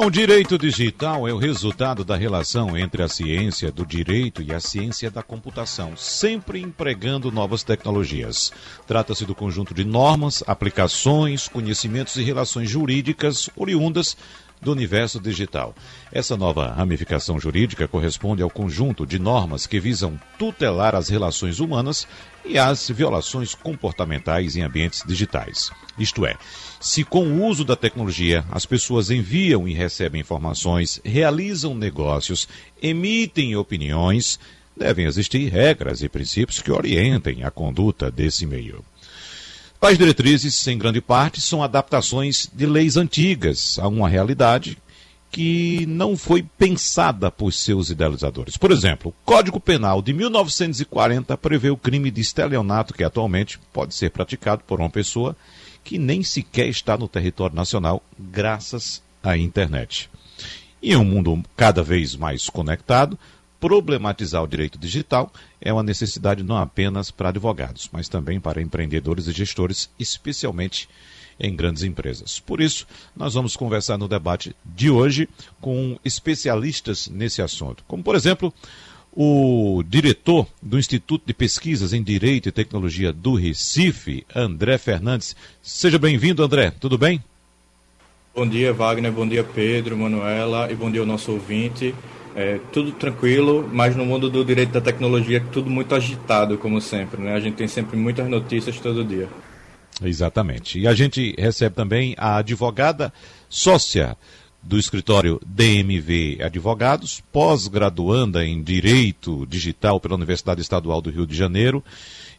Bom, direito digital é o resultado da relação entre a ciência do direito e a ciência da computação, sempre empregando novas tecnologias. Trata-se do conjunto de normas, aplicações, conhecimentos e relações jurídicas oriundas do universo digital. Essa nova ramificação jurídica corresponde ao conjunto de normas que visam tutelar as relações humanas e as violações comportamentais em ambientes digitais. Isto é, se com o uso da tecnologia as pessoas enviam e recebem informações, realizam negócios, emitem opiniões, devem existir regras e princípios que orientem a conduta desse meio. Tais diretrizes, em grande parte, são adaptações de leis antigas a uma realidade que não foi pensada por seus idealizadores. Por exemplo, o Código Penal de 1940 prevê o crime de estelionato que atualmente pode ser praticado por uma pessoa que nem sequer está no território nacional, graças à internet. Em um mundo cada vez mais conectado, problematizar o direito digital é uma necessidade não apenas para advogados, mas também para empreendedores e gestores, especialmente em grandes empresas. Por isso, nós vamos conversar no debate de hoje com especialistas nesse assunto, como por exemplo o diretor do Instituto de Pesquisas em Direito e Tecnologia do Recife, André Fernandes. Seja bem-vindo, André. Tudo bem? Bom dia, Wagner. Bom dia, Pedro, Manuela. E bom dia ao nosso ouvinte. É, tudo tranquilo, mas no mundo do direito da tecnologia, tudo muito agitado, como sempre. Né? A gente tem sempre muitas notícias todo dia. Exatamente. E a gente recebe também a advogada sócia do escritório DMV Advogados, pós-graduanda em Direito Digital pela Universidade Estadual do Rio de Janeiro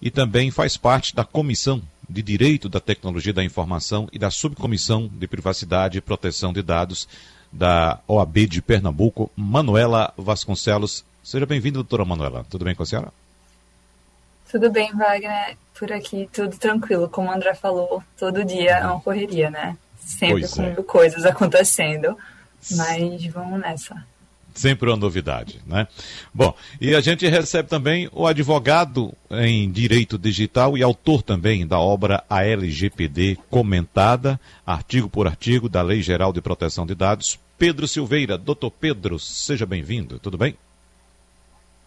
e também faz parte da Comissão de Direito da Tecnologia da Informação e da Subcomissão de Privacidade e Proteção de Dados da OAB de Pernambuco, Manuela Vasconcelos. Seja bem-vinda, doutora Manuela. Tudo bem com a senhora? Tudo bem, Wagner. Por aqui, tudo tranquilo. Como o André falou, todo dia é uma correria, né? Sempre pois com é. coisas acontecendo. Mas vamos nessa. Sempre uma novidade, né? Bom, e a gente recebe também o advogado em direito digital e autor também da obra ALGPD comentada, artigo por artigo, da Lei Geral de Proteção de Dados, Pedro Silveira. Doutor Pedro, seja bem-vindo, tudo bem?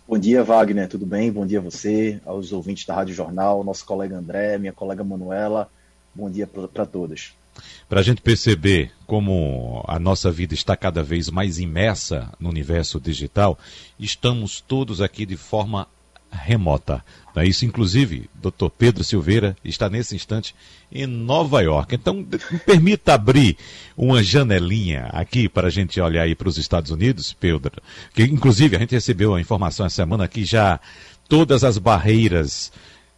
Bom dia, Wagner, tudo bem? Bom dia a você, aos ouvintes da Rádio Jornal, nosso colega André, minha colega Manuela. Bom dia para todos. Para a gente perceber como a nossa vida está cada vez mais imersa no universo digital, estamos todos aqui de forma remota. É isso, inclusive, Dr. Pedro Silveira está nesse instante em Nova York. Então, permita abrir uma janelinha aqui para a gente olhar aí para os Estados Unidos, Pedro. Que, inclusive, a gente recebeu a informação essa semana que já todas as barreiras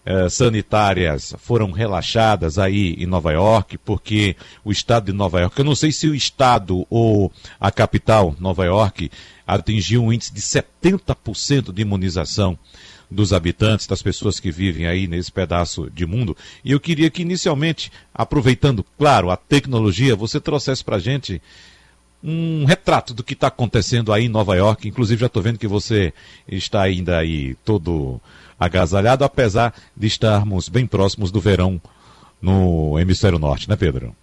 eh, sanitárias foram relaxadas aí em Nova York, porque o estado de Nova York, eu não sei se o estado ou a capital, Nova York, atingiu um índice de 70% de imunização dos habitantes, das pessoas que vivem aí nesse pedaço de mundo. E eu queria que, inicialmente, aproveitando, claro, a tecnologia, você trouxesse para a gente um retrato do que está acontecendo aí em Nova York. Inclusive, já estou vendo que você está ainda aí todo agasalhado, apesar de estarmos bem próximos do verão no hemisfério norte, né, Pedro?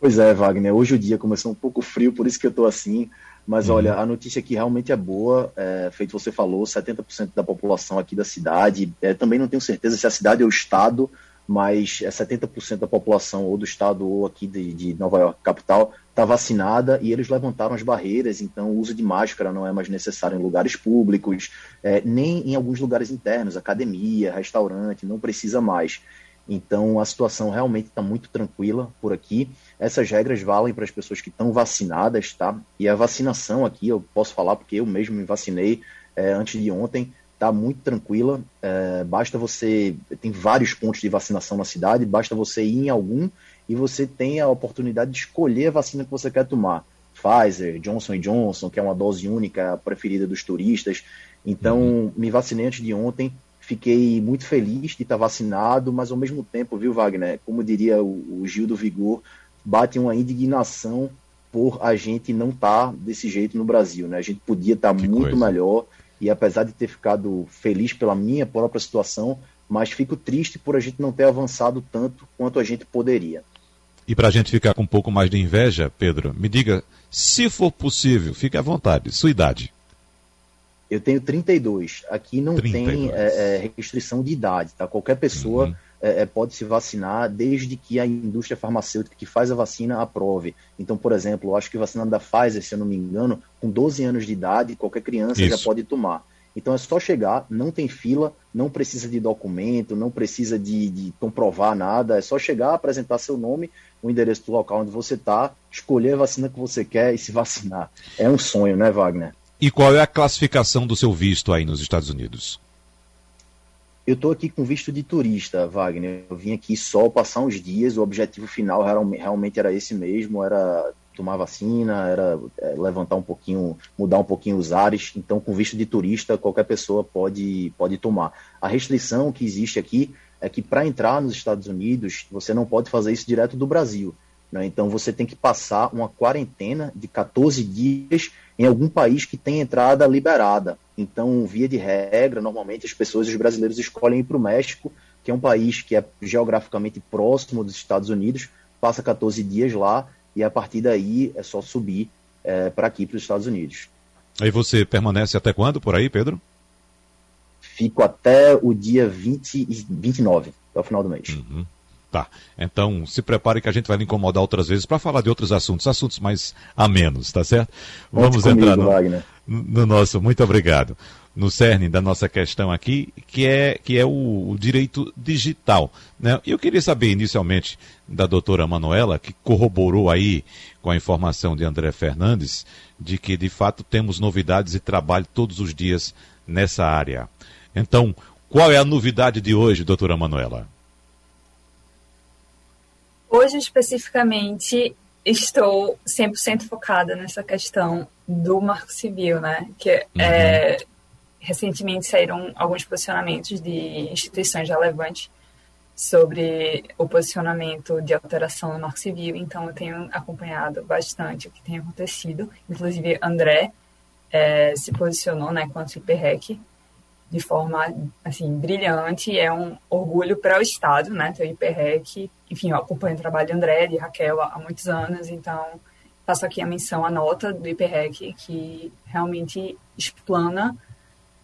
Pois é, Wagner. Hoje o dia começou um pouco frio, por isso que eu estou assim. Mas uhum. olha, a notícia aqui realmente é boa. É, feito você falou, 70% da população aqui da cidade. É, também não tenho certeza se a cidade ou o estado, mas é 70% da população ou do estado ou aqui de, de Nova York, capital, está vacinada e eles levantaram as barreiras, então o uso de máscara não é mais necessário em lugares públicos, é, nem em alguns lugares internos, academia, restaurante, não precisa mais. Então a situação realmente está muito tranquila por aqui. Essas regras valem para as pessoas que estão vacinadas, tá? E a vacinação aqui, eu posso falar porque eu mesmo me vacinei é, antes de ontem, está muito tranquila. É, basta você. Tem vários pontos de vacinação na cidade, basta você ir em algum e você tem a oportunidade de escolher a vacina que você quer tomar. Pfizer, Johnson Johnson, que é uma dose única preferida dos turistas. Então, uhum. me vacinei antes de ontem, fiquei muito feliz de estar vacinado, mas ao mesmo tempo, viu, Wagner, como diria o, o Gil do Vigor, bate uma indignação por a gente não estar tá desse jeito no Brasil, né? A gente podia estar tá muito coisa. melhor e apesar de ter ficado feliz pela minha própria situação, mas fico triste por a gente não ter avançado tanto quanto a gente poderia. E para a gente ficar com um pouco mais de inveja, Pedro, me diga, se for possível, fique à vontade, sua idade. Eu tenho 32. Aqui não 32. tem é, é, restrição de idade, tá? Qualquer pessoa uhum. É, é pode se vacinar desde que a indústria farmacêutica que faz a vacina aprove. Então, por exemplo, eu acho que vacinando da Pfizer, se eu não me engano, com 12 anos de idade, qualquer criança Isso. já pode tomar. Então é só chegar, não tem fila, não precisa de documento, não precisa de, de comprovar nada, é só chegar, apresentar seu nome, o endereço do local onde você está, escolher a vacina que você quer e se vacinar. É um sonho, né, Wagner? E qual é a classificação do seu visto aí nos Estados Unidos? Eu estou aqui com visto de turista, Wagner. Eu vim aqui só passar uns dias. O objetivo final realmente era esse mesmo, era tomar vacina, era é, levantar um pouquinho, mudar um pouquinho os ares. Então, com visto de turista, qualquer pessoa pode, pode tomar. A restrição que existe aqui é que para entrar nos Estados Unidos, você não pode fazer isso direto do Brasil. Né? Então, você tem que passar uma quarentena de 14 dias em algum país que tem entrada liberada. Então, via de regra, normalmente as pessoas, os brasileiros, escolhem ir para o México, que é um país que é geograficamente próximo dos Estados Unidos, passa 14 dias lá e a partir daí é só subir é, para aqui, para os Estados Unidos. Aí você permanece até quando por aí, Pedro? Fico até o dia 20 e 29, até o final do mês. Uhum. Então, se prepare que a gente vai lhe incomodar outras vezes para falar de outros assuntos, assuntos mais amenos, tá certo? Vamos comigo, entrar no, no nosso. Muito obrigado no cerne da nossa questão aqui, que é, que é o, o direito digital. Né? Eu queria saber inicialmente da doutora Manuela, que corroborou aí com a informação de André Fernandes, de que de fato temos novidades e trabalho todos os dias nessa área. Então, qual é a novidade de hoje, doutora Manuela? Hoje, especificamente, estou 100% focada nessa questão do marco civil, né? Que uhum. é recentemente saíram alguns posicionamentos de instituições relevantes sobre o posicionamento de alteração no marco civil, então eu tenho acompanhado bastante o que tem acontecido. Inclusive, André é, se posicionou né, contra o IPREC de forma assim brilhante, é um orgulho para o Estado, né, ter o IPREC. Enfim, eu acompanho o trabalho de André, e Raquel há, há muitos anos, então faço aqui a menção, a nota do IPREC, que realmente explana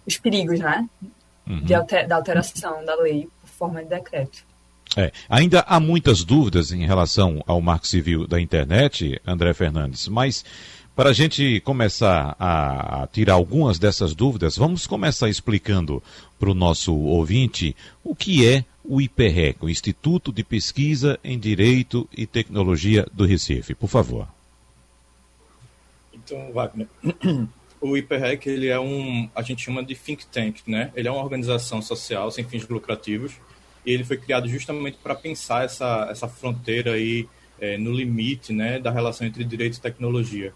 os perigos, né? Uhum. De alter, da alteração da lei por forma de decreto. É, ainda há muitas dúvidas em relação ao marco civil da internet, André Fernandes, mas para a gente começar a, tirar algumas dessas dúvidas, vamos começar explicando para o nosso ouvinte o que é o IPREC, o Instituto de Pesquisa em Direito e Tecnologia do Recife. Por favor. Então, Wagner, o IPREC ele é um, a gente chama de think tank, né? Ele é uma organização social sem fins lucrativos e ele foi criado justamente para pensar essa, essa fronteira aí é, no limite, né, da relação entre direito e tecnologia.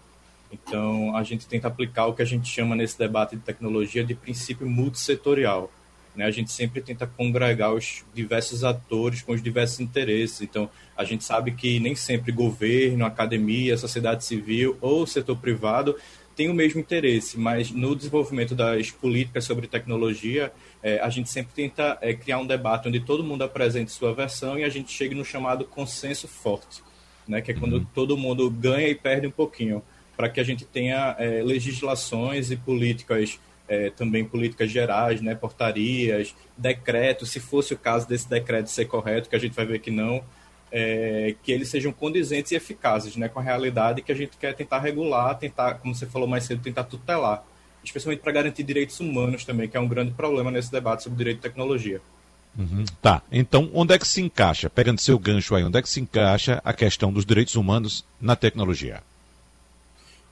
Então, a gente tenta aplicar o que a gente chama nesse debate de tecnologia de princípio multissetorial. Né? A gente sempre tenta congregar os diversos atores com os diversos interesses. Então, a gente sabe que nem sempre governo, academia, sociedade civil ou setor privado tem o mesmo interesse, mas no desenvolvimento das políticas sobre tecnologia, é, a gente sempre tenta é, criar um debate onde todo mundo apresente sua versão e a gente chegue no chamado consenso forte, né, que é quando uhum. todo mundo ganha e perde um pouquinho, para que a gente tenha é, legislações e políticas, é, também políticas gerais, né, portarias, decretos, se fosse o caso desse decreto ser correto, que a gente vai ver que não, é, que eles sejam condizentes e eficazes né, com a realidade que a gente quer tentar regular, tentar, como você falou mais cedo, tentar tutelar, especialmente para garantir direitos humanos também, que é um grande problema nesse debate sobre direito de tecnologia. Uhum. Tá, então onde é que se encaixa, pegando seu gancho aí, onde é que se encaixa a questão dos direitos humanos na tecnologia?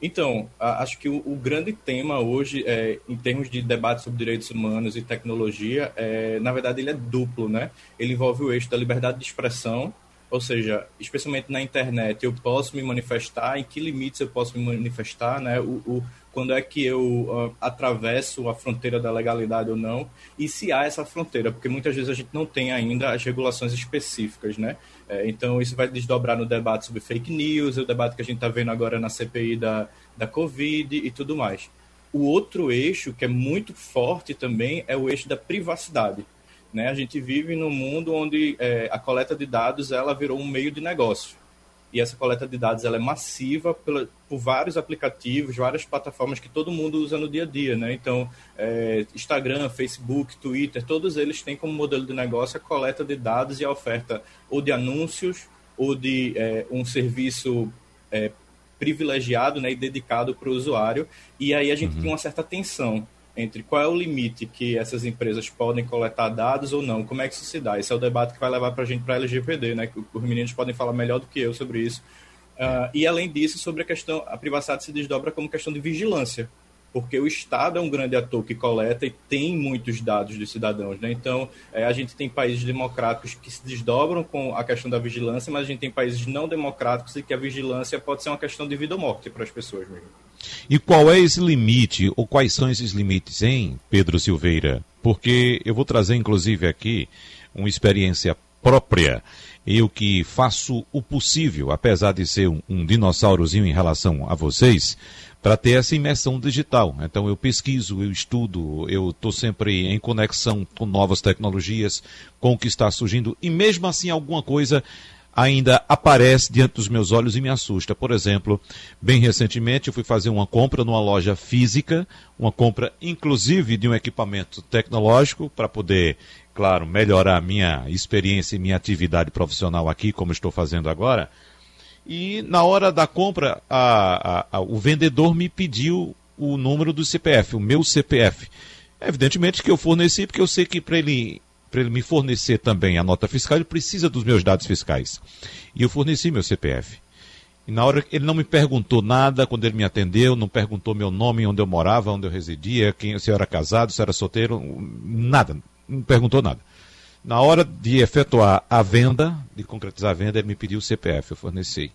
Então, acho que o, o, grande tema hoje, é, em termos de debate sobre direitos humanos e tecnologia, é, na verdade ele é duplo, né? Ele envolve o eixo da liberdade de expressão ou seja, especialmente na internet, eu posso me manifestar, em que limites eu posso me manifestar, né? O, o quando é que eu uh, atravesso a fronteira da legalidade ou não, e se há essa fronteira, porque muitas vezes a gente não tem ainda as regulações específicas, né? É, então isso vai desdobrar no debate sobre fake news, o debate que a gente está vendo agora na CPI da, da Covid e tudo mais. O outro eixo, que é muito forte também, é o eixo da privacidade. Né? A gente vive num mundo onde é, a coleta de dados ela virou um meio de negócio e essa coleta de dados ela é massiva pela, por vários aplicativos, várias plataformas que todo mundo usa no dia a dia, né? Então, é, Instagram, Facebook, Twitter, todos eles têm como modelo de negócio a coleta de dados e a oferta ou de anúncios ou de é, um serviço é, privilegiado né, e dedicado para o usuário. E aí a gente uhum. tem uma certa tensão entre qual é o limite que essas empresas podem coletar dados ou não, como é que isso se dá? Esse é o debate que vai levar para a gente para a LGPD, né? Os meninos podem falar melhor do que eu sobre isso. Uh, e além disso, sobre a questão, a privacidade se desdobra como questão de vigilância, porque o Estado é um grande ator que coleta e tem muitos dados dos cidadãos, né? Então, é, a gente tem países democráticos que se desdobram com a questão da vigilância, mas a gente tem países não democráticos e que a vigilância pode ser uma questão de vida ou morte para as pessoas mesmo. E qual é esse limite, ou quais são esses limites, hein, Pedro Silveira? Porque eu vou trazer, inclusive, aqui uma experiência própria. Eu que faço o possível, apesar de ser um, um dinossaurozinho em relação a vocês, para ter essa imersão digital. Então eu pesquiso, eu estudo, eu estou sempre em conexão com novas tecnologias, com o que está surgindo, e mesmo assim alguma coisa ainda aparece diante dos meus olhos e me assusta. Por exemplo, bem recentemente eu fui fazer uma compra numa loja física, uma compra inclusive de um equipamento tecnológico para poder, claro, melhorar a minha experiência e minha atividade profissional aqui, como estou fazendo agora. E na hora da compra, a, a, a, o vendedor me pediu o número do CPF, o meu CPF. Evidentemente que eu forneci, porque eu sei que para ele ele me fornecer também a nota fiscal, ele precisa dos meus dados fiscais. E eu forneci meu CPF. E na hora ele não me perguntou nada quando ele me atendeu, não perguntou meu nome, onde eu morava, onde eu residia, quem, se eu era casado, se eu era solteiro, nada, não perguntou nada. Na hora de efetuar a venda, de concretizar a venda, ele me pediu o CPF, eu forneci.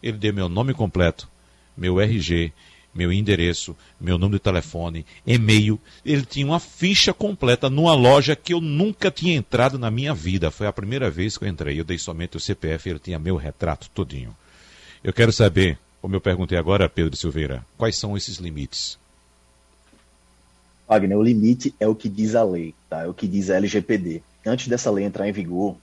Ele deu meu nome completo, meu RG, meu endereço, meu número de telefone, e-mail. Ele tinha uma ficha completa numa loja que eu nunca tinha entrado na minha vida. Foi a primeira vez que eu entrei. Eu dei somente o CPF ele tinha meu retrato todinho. Eu quero saber, como eu perguntei agora, Pedro Silveira, quais são esses limites? Wagner, o limite é o que diz a lei, tá? É o que diz a LGPD. Antes dessa lei entrar em vigor, uh,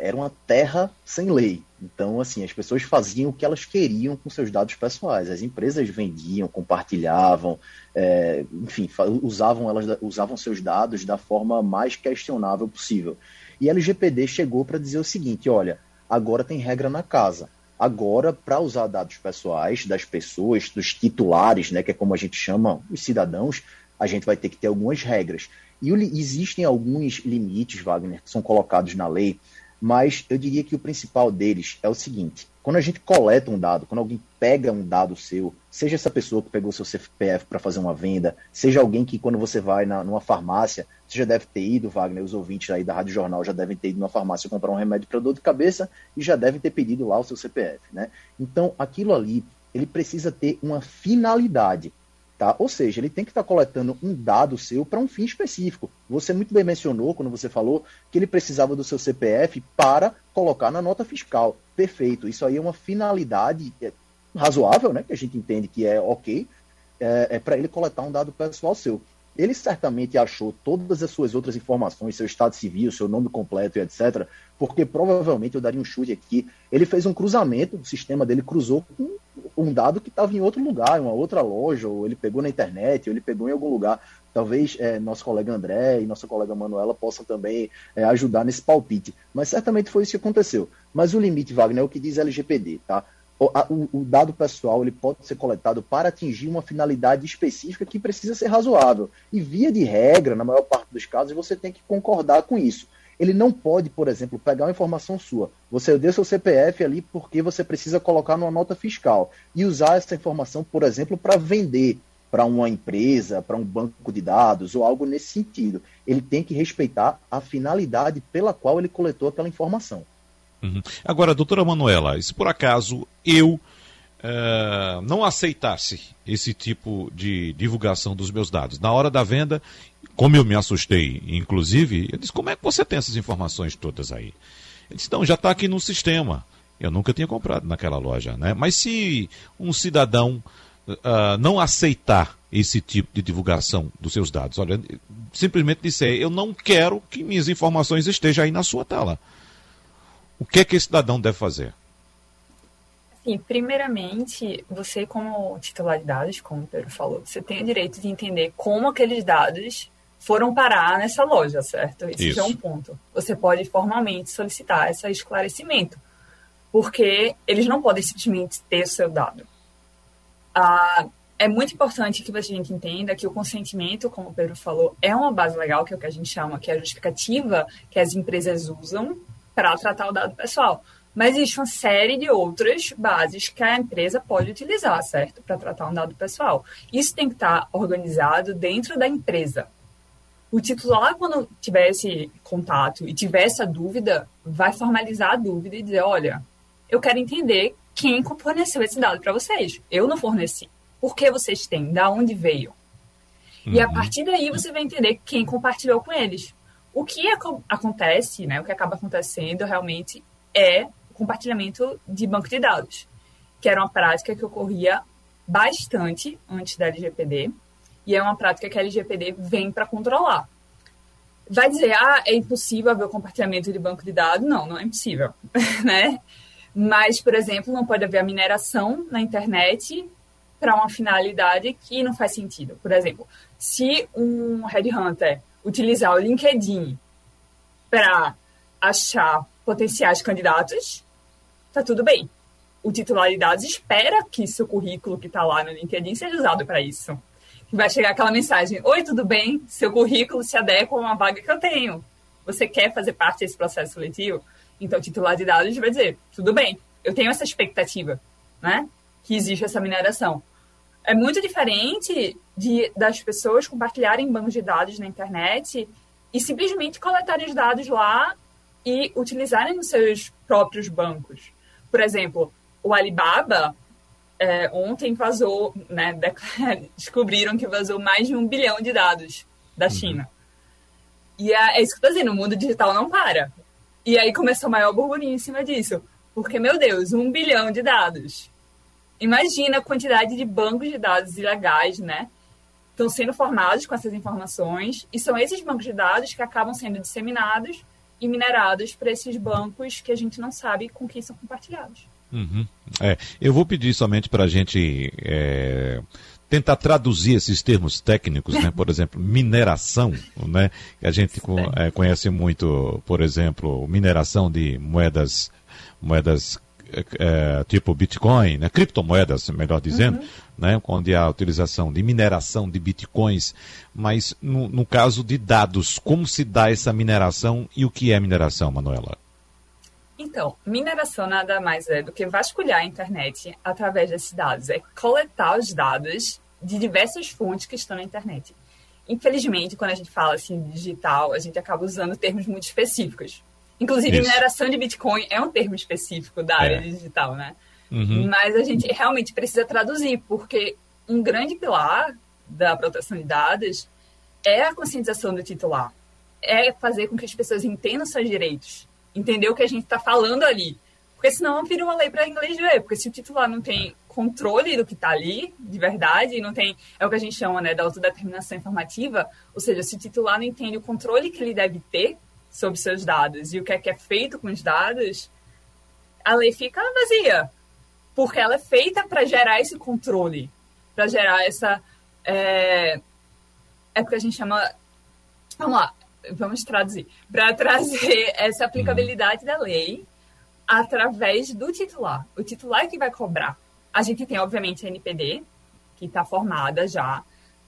era uma terra sem lei. Então, assim, as pessoas faziam o que elas queriam com seus dados pessoais. As empresas vendiam, compartilhavam, é, enfim, usavam, elas, usavam seus dados da forma mais questionável possível. E a LGPD chegou para dizer o seguinte: olha, agora tem regra na casa. Agora, para usar dados pessoais das pessoas, dos titulares, né, que é como a gente chama os cidadãos, a gente vai ter que ter algumas regras. E existem alguns limites, Wagner, que são colocados na lei, mas eu diria que o principal deles é o seguinte: quando a gente coleta um dado, quando alguém pega um dado seu, seja essa pessoa que pegou seu CPF para fazer uma venda, seja alguém que quando você vai na, numa farmácia, você já deve ter ido, Wagner, os ouvintes aí da Rádio Jornal já devem ter ido numa farmácia comprar um remédio para dor de cabeça e já devem ter pedido lá o seu CPF, né? Então, aquilo ali, ele precisa ter uma finalidade. Tá? Ou seja, ele tem que estar tá coletando um dado seu para um fim específico. Você muito bem mencionou, quando você falou, que ele precisava do seu CPF para colocar na nota fiscal. Perfeito. Isso aí é uma finalidade é, razoável, né? que a gente entende que é ok, é, é para ele coletar um dado pessoal seu. Ele certamente achou todas as suas outras informações, seu estado civil, seu nome completo e etc., porque provavelmente eu daria um chute aqui. Ele fez um cruzamento, o sistema dele cruzou com um dado que estava em outro lugar, em uma outra loja, ou ele pegou na internet, ou ele pegou em algum lugar. Talvez é, nosso colega André e nossa colega Manuela possam também é, ajudar nesse palpite. Mas certamente foi isso que aconteceu. Mas o limite, Wagner, é o que diz LGPD, tá? O, a, o, dado pessoal ele pode ser coletado para atingir uma finalidade específica que precisa ser razoável. E via de regra, na maior parte dos casos, você tem que concordar com isso. Ele não pode, por exemplo, pegar uma informação sua. Você deu seu CPF ali porque você precisa colocar numa nota fiscal e usar essa informação, por exemplo, para vender para uma empresa, para um banco de dados ou algo nesse sentido. Ele tem que respeitar a finalidade pela qual ele coletou aquela informação. Uhum. Agora, doutora Manuela, se por acaso eu uh, não aceitasse esse tipo de divulgação dos meus dados, na hora da venda, como eu me assustei, inclusive, eu disse, como é que você tem essas informações todas aí? Ele disse, não, já está aqui no sistema. Eu nunca tinha comprado naquela loja, né? Mas se um cidadão uh, não aceitar esse tipo de divulgação dos seus dados, olha, simplesmente disser, eu não quero que minhas informações estejam aí na sua tela. O que é que esse cidadão deve fazer? Primeiramente, você como titular de dados, como o Pedro falou, você tem o direito de entender como aqueles dados foram parar nessa loja, certo? Esse Isso. é um ponto. Você pode formalmente solicitar esse esclarecimento, porque eles não podem simplesmente ter o seu dado. Ah, é muito importante que a gente entenda que o consentimento, como o Pedro falou, é uma base legal, que é o que a gente chama, que é a justificativa que as empresas usam para tratar o dado pessoal. Mas existe uma série de outras bases que a empresa pode utilizar, certo? Para tratar um dado pessoal. Isso tem que estar organizado dentro da empresa. O titular, quando tiver esse contato e tiver essa dúvida, vai formalizar a dúvida e dizer: olha, eu quero entender quem forneceu esse dado para vocês. Eu não forneci. Por que vocês têm? Da onde veio? Uhum. E a uhum. partir daí você vai entender quem compartilhou com eles. O que acontece, né, o que acaba acontecendo realmente é o compartilhamento de banco de dados, que era uma prática que ocorria bastante antes da LGPD, e é uma prática que a LGPD vem para controlar. Vai dizer, ah, é impossível haver o compartilhamento de banco de dados? Não, não é impossível, né? Mas, por exemplo, não pode haver a mineração na internet para uma finalidade que não faz sentido. Por exemplo, se um headhunter utilizar o LinkedIn para achar potenciais candidatos, tá tudo bem. O titular de dados espera que seu currículo que está lá no LinkedIn seja usado para isso. Vai chegar aquela mensagem: Oi, tudo bem? Seu currículo se adequa a uma vaga que eu tenho. Você quer fazer parte desse processo seletivo? Então, o titular de dados vai dizer: Tudo bem, eu tenho essa expectativa, né? Que existe essa mineração. É muito diferente de, das pessoas compartilharem bancos de dados na internet e simplesmente coletarem os dados lá e utilizarem nos seus próprios bancos. Por exemplo, o Alibaba é, ontem vazou, né, descobriram que vazou mais de um bilhão de dados da uhum. China. E é, é, isso que eu tô dizendo, o mundo digital não para. E aí começou o maior burburinho em cima disso. Porque, meu Deus, um bilhão de dados. Imagina a quantidade de bancos de dados ilegais, né? Estão sendo formados com essas informações, e são esses bancos de dados que acabam sendo disseminados e minerados para esses bancos que a gente não sabe com quem são compartilhados. Uhum. É, eu vou pedir somente para a gente é, tentar traduzir esses termos técnicos, né? por exemplo, mineração, né? que a gente é, conhece muito, por exemplo, mineração de moedas, moedas é, tipo Bitcoin, né? criptomoedas, melhor dizendo, uhum. né? onde há a utilização de mineração de Bitcoins, mas no, no caso de dados, como se dá essa mineração e o que é mineração, Manuela? Então, mineração nada mais é do que vasculhar a internet através desses dados, é coletar os dados de diversas fontes que estão na internet. Infelizmente, quando a gente fala assim digital, a gente acaba usando termos muito específicos. Inclusive, Isso. mineração de Bitcoin é um termo específico da área é. digital, né? Uhum. Mas a gente realmente precisa traduzir, porque um grande pilar da proteção de dados é a conscientização do titular. É fazer com que as pessoas entendam seus direitos, entender o que a gente está falando ali. Porque senão vira uma lei para inglês ver. Porque se o titular não tem controle do que está ali, de verdade, não tem. É o que a gente chama né, da autodeterminação informativa. Ou seja, se o titular não entende o controle que ele deve ter sobre seus dados e o que é que é feito com os dados, a lei fica vazia. Porque ela é feita para gerar esse controle, para gerar essa. É, é porque a gente chama. Vamos lá, vamos traduzir. Para trazer essa aplicabilidade da lei através do titular. O titular é que vai cobrar. A gente tem, obviamente, a NPD, que está formada já,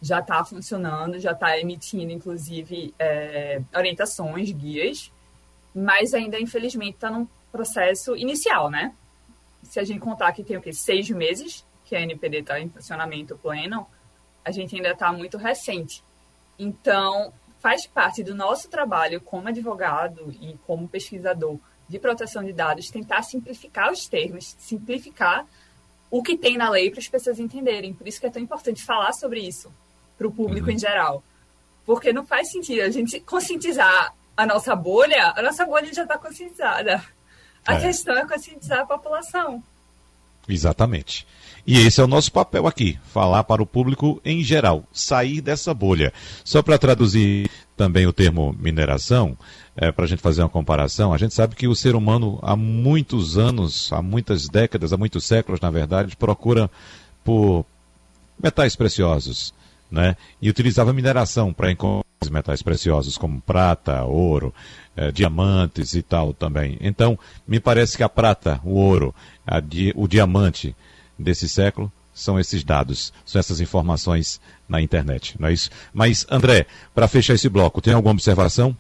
já está funcionando, já está emitindo, inclusive, é, orientações, guias, mas ainda, infelizmente, está num processo inicial, né? Se a gente contar que tem o quê? Seis meses que a NPD está em funcionamento pleno, a gente ainda está muito recente. Então, faz parte do nosso trabalho como advogado e como pesquisador de proteção de dados tentar simplificar os termos, simplificar o que tem na lei para as pessoas entenderem. Por isso que é tão importante falar sobre isso para o público uhum. em geral. Porque não faz sentido a gente conscientizar a nossa bolha, a nossa bolha já está conscientizada. A é. questão é conscientizar a população. Exatamente. E esse é o nosso papel aqui, falar para o público em geral, sair dessa bolha. Só para traduzir também o termo mineração, é, para a gente fazer uma comparação, a gente sabe que o ser humano há muitos anos, há muitas décadas, há muitos séculos, na verdade, procura por metais preciosos, né? E utilizava mineração para encontrar metais preciosos como prata, ouro, eh, diamantes e tal também. Então, me parece que a prata, o ouro, di o diamante desse século são esses dados, são essas informações na internet, não é isso? Mas, André, para fechar esse bloco, tem alguma observação?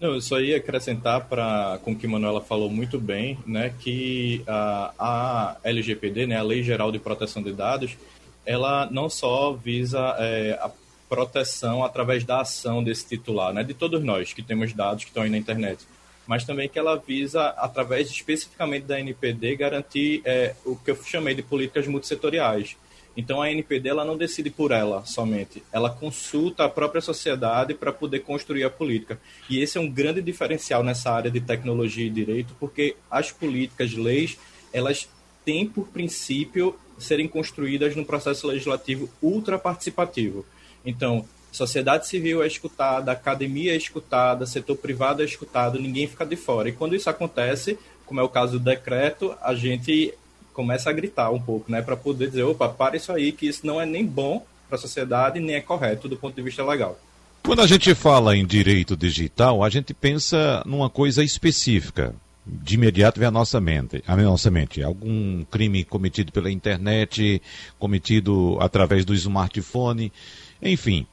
Não, eu só ia acrescentar para com que Manuela falou muito bem, né, que a, a LGPD, né, a Lei Geral de Proteção de Dados, ela não só visa é, a proteção através da ação desse titular, né, de todos nós que temos dados que estão aí na internet, mas também que ela visa, através especificamente da NPD, garantir é, o que eu chamei de políticas multissetoriais. Então a NPD ela não decide por ela somente, ela consulta a própria sociedade para poder construir a política. E esse é um grande diferencial nessa área de tecnologia e direito, porque as políticas, leis, elas têm por princípio serem construídas num processo legislativo ultra participativo. Então, sociedade civil é escutada, academia é escutada, setor privado é escutado, ninguém fica de fora. E quando isso acontece, como é o caso do decreto, a gente começa a gritar um pouco, né, para poder dizer, opa, para isso aí, que isso não é nem bom para a sociedade, nem é correto do ponto de vista legal. Quando a gente fala em direito digital, a gente pensa numa coisa específica. De imediato vem a nossa mente, a nossa mente. Algum crime cometido pela internet, cometido através do smartphone, enfim,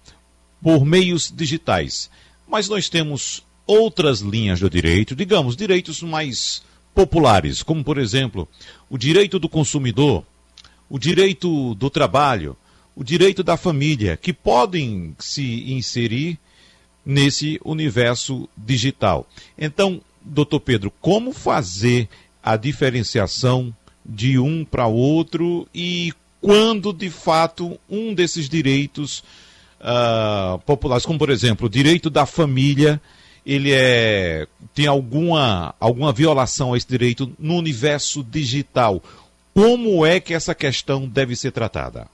por meios digitais. Mas nós temos outras linhas do direito, digamos, direitos mais populares, como por exemplo, o direito do consumidor, o direito do trabalho, o direito da família, que podem se inserir nesse universo digital. Então, doutor Pedro, como fazer a diferenciação de um para outro e quando de fato um desses direitos uh, populares, como por exemplo o direito da família, ele é tem alguma alguma violação a esse direito no universo digital. Como é que essa questão deve ser tratada?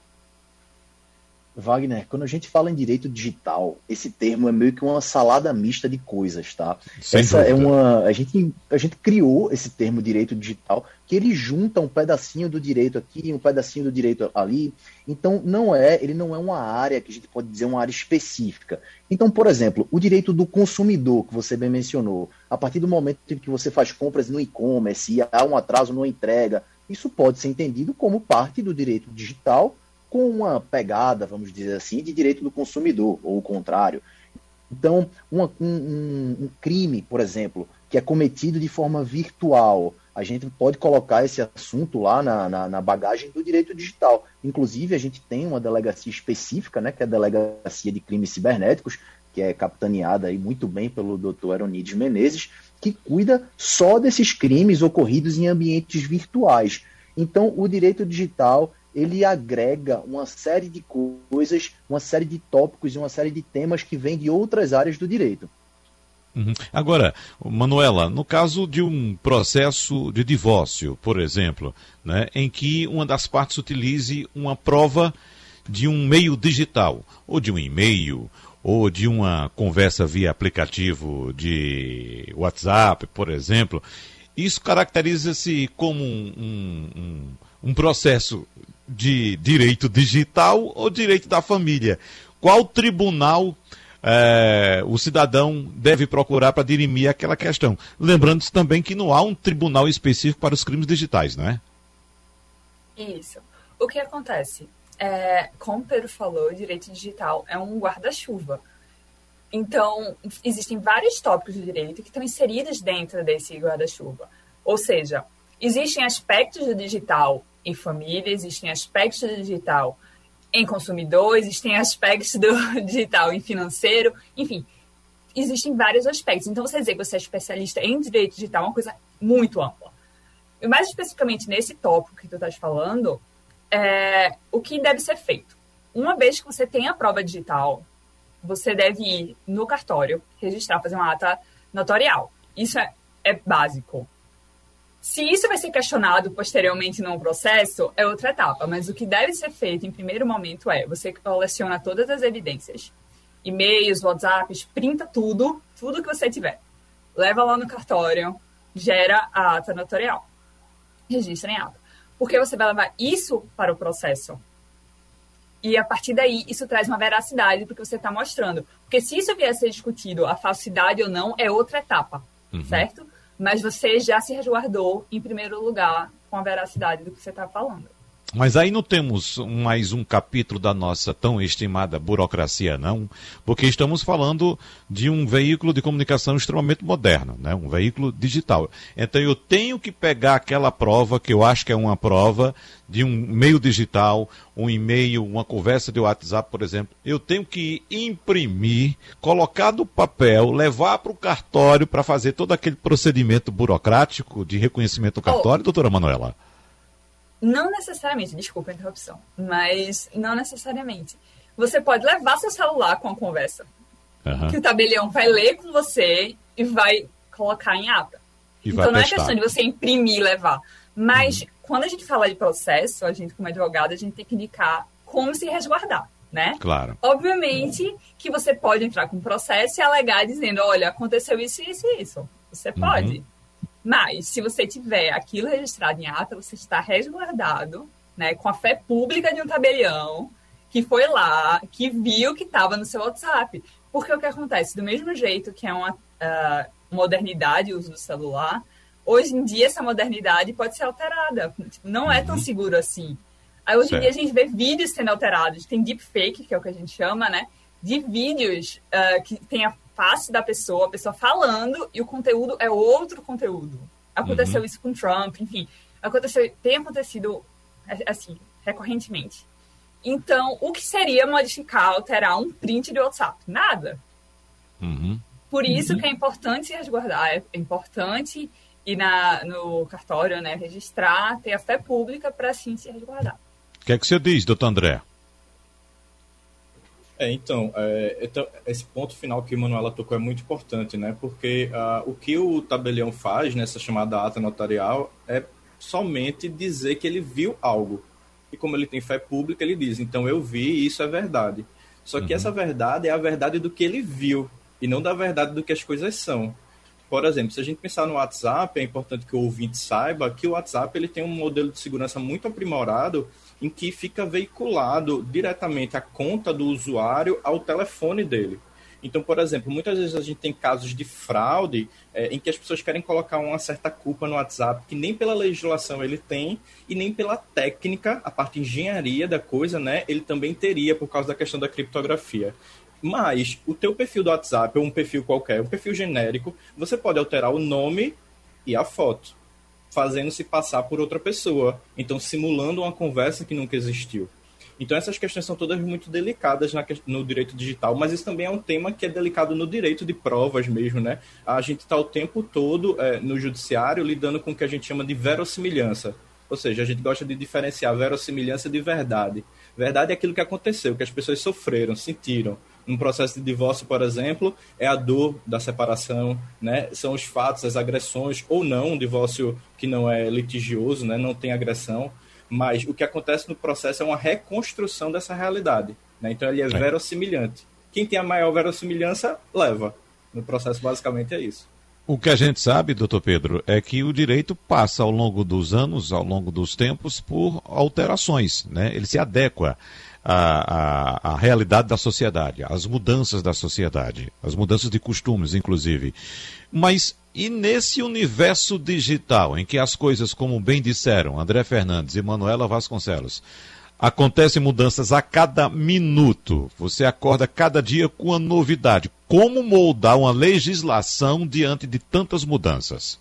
Wagner, quando a gente fala em direito digital, esse termo é meio que uma salada mista de coisas, tá? Sem Essa é dúvida. é uma a gente a gente criou esse termo direito digital que ele junta um pedacinho do direito aqui, um pedacinho do direito ali. Então não é, ele não é uma área que a gente pode dizer uma área específica. Então, por exemplo, o direito do consumidor que você bem mencionou, a partir do momento em que você faz compras no e-commerce e há um atraso numa entrega, isso pode ser entendido como parte do direito digital com uma pegada, vamos dizer assim, de direito do consumidor, ou o contrário. Então, uma, um, um, crime, por exemplo, que é cometido de forma virtual, a gente pode colocar esse assunto lá na, na, na, bagagem do direito digital. Inclusive, a gente tem uma delegacia específica, né, que é a Delegacia de Crimes Cibernéticos, que é capitaneada aí muito bem pelo Dr. Aronides Menezes, que cuida só desses crimes ocorridos em ambientes virtuais. Então, o direito digital ele agrega uma série de coisas, uma série de tópicos e uma série de temas que vêm de outras áreas do direito. Uhum. Agora, Manuela, no caso de um processo de divórcio, por exemplo, né, em que uma das partes utilize uma prova de um meio digital, ou de um e-mail, ou de uma conversa via aplicativo de WhatsApp, por exemplo, isso caracteriza-se como um, um, um processo de direito digital ou direito da família? Qual tribunal é, o cidadão deve procurar para dirimir aquela questão? Lembrando-se também que não há um tribunal específico para os crimes digitais, não é? Isso. O que acontece? É, como o Pedro falou, o direito digital é um guarda-chuva. Então, existem vários tópicos do direito que estão inseridos dentro desse guarda-chuva. Ou seja, existem aspectos do digital em família, existem aspectos do digital em consumidor, existem aspectos do digital em financeiro, enfim, existem vários aspectos. Então, você dizer que você é especialista em direito digital é uma coisa muito ampla. E mais especificamente nesse tópico que tu estás falando, é, o que deve ser feito? Uma vez que você tem a prova digital, você deve ir no cartório, registrar, fazer uma ata notorial. Isso é, é básico. Se isso vai ser questionado posteriormente no processo, é outra etapa. Mas o que deve ser feito em primeiro momento é você coleciona todas as evidências, e-mails, WhatsApps, printa tudo, tudo que você tiver. Leva lá no cartório, gera a ata notarial. Registra em ata. Porque você vai levar isso para o processo. E a partir daí, isso traz uma veracidade porque você está mostrando. Porque se isso vier a ser discutido, a falsidade ou não, é outra etapa, uhum. certo? Mas você já se resguardou, em primeiro lugar, com a veracidade do que você está falando. Mas aí não temos mais um capítulo da nossa tão estimada burocracia, não, porque estamos falando de um veículo de comunicação extremamente moderno, né? um veículo digital. Então eu tenho que pegar aquela prova, que eu acho que é uma prova de um meio digital, um e-mail, uma conversa de WhatsApp, por exemplo, eu tenho que imprimir, colocar no papel, levar para o cartório para fazer todo aquele procedimento burocrático de reconhecimento do cartório, oh. doutora Manuela. Não necessariamente, desculpa a interrupção, mas não necessariamente. Você pode levar seu celular com a conversa, uhum. que o tabelião vai ler com você e vai colocar em ata. E então não é questão de você imprimir e levar. Mas uhum. quando a gente fala de processo, a gente como advogado, a gente tem que indicar como se resguardar, né? Claro. Obviamente que você pode entrar com um processo e alegar dizendo, olha, aconteceu isso, isso e isso. Você pode. Mas, se você tiver aquilo registrado em ata, você está resguardado, né, com a fé pública de um tabelião que foi lá, que viu que estava no seu WhatsApp. Porque o que acontece? Do mesmo jeito que é uma uh, modernidade o uso do celular, hoje em dia essa modernidade pode ser alterada. Tipo, não é tão uhum. seguro assim. Aí, hoje certo. em dia a gente vê vídeos sendo alterados. Tem deepfake, que é o que a gente chama, né? De vídeos uh, que tem a face da pessoa, a pessoa falando, e o conteúdo é outro conteúdo. Aconteceu uhum. isso com Trump, enfim. Aconteceu, tem acontecido, assim, recorrentemente. Então, o que seria modificar, alterar um print de WhatsApp? Nada. Uhum. Por isso uhum. que é importante se resguardar, é importante ir na, no cartório, né, registrar, ter a fé pública para assim se resguardar. O que é que você diz, doutor André? É, então, é, então, esse ponto final que a Manuela tocou é muito importante, né? Porque uh, o que o tabelião faz nessa chamada ata notarial é somente dizer que ele viu algo. E como ele tem fé pública, ele diz, então eu vi e isso é verdade. Só que uhum. essa verdade é a verdade do que ele viu e não da verdade do que as coisas são. Por exemplo, se a gente pensar no WhatsApp, é importante que o ouvinte saiba que o WhatsApp ele tem um modelo de segurança muito aprimorado em que fica veiculado diretamente a conta do usuário ao telefone dele. Então, por exemplo, muitas vezes a gente tem casos de fraude é, em que as pessoas querem colocar uma certa culpa no WhatsApp que nem pela legislação ele tem e nem pela técnica, a parte engenharia da coisa, né? Ele também teria por causa da questão da criptografia. Mas o teu perfil do WhatsApp ou um perfil qualquer, um perfil genérico, você pode alterar o nome e a foto fazendo-se passar por outra pessoa. Então, simulando uma conversa que nunca existiu. Então, essas questões são todas muito delicadas na, no direito digital, mas isso também é um tema que é delicado no direito de provas mesmo, né? A gente está o tempo todo é, no judiciário lidando com o que a gente chama de verossimilhança. Ou seja, a gente gosta de diferenciar verossimilhança de verdade. Verdade é aquilo que aconteceu, que as pessoas sofreram, sentiram num processo de divórcio, por exemplo, é a dor da separação, né? São os fatos, as agressões ou não, um divórcio que não é litigioso, né? Não tem agressão, mas o que acontece no processo é uma reconstrução dessa realidade, né? Então ele é, é. verossimilhante. Quem tem a maior verossimilhança leva. No processo basicamente é isso. O que a gente sabe, doutor Pedro, é que o direito passa ao longo dos anos, ao longo dos tempos, por alterações, né? Ele se adequa a, a, a realidade da sociedade, as mudanças da sociedade, as mudanças de costumes, inclusive. Mas e nesse universo digital, em que as coisas, como bem disseram André Fernandes e Manuela Vasconcelos, acontecem mudanças a cada minuto, você acorda cada dia com uma novidade. Como moldar uma legislação diante de tantas mudanças?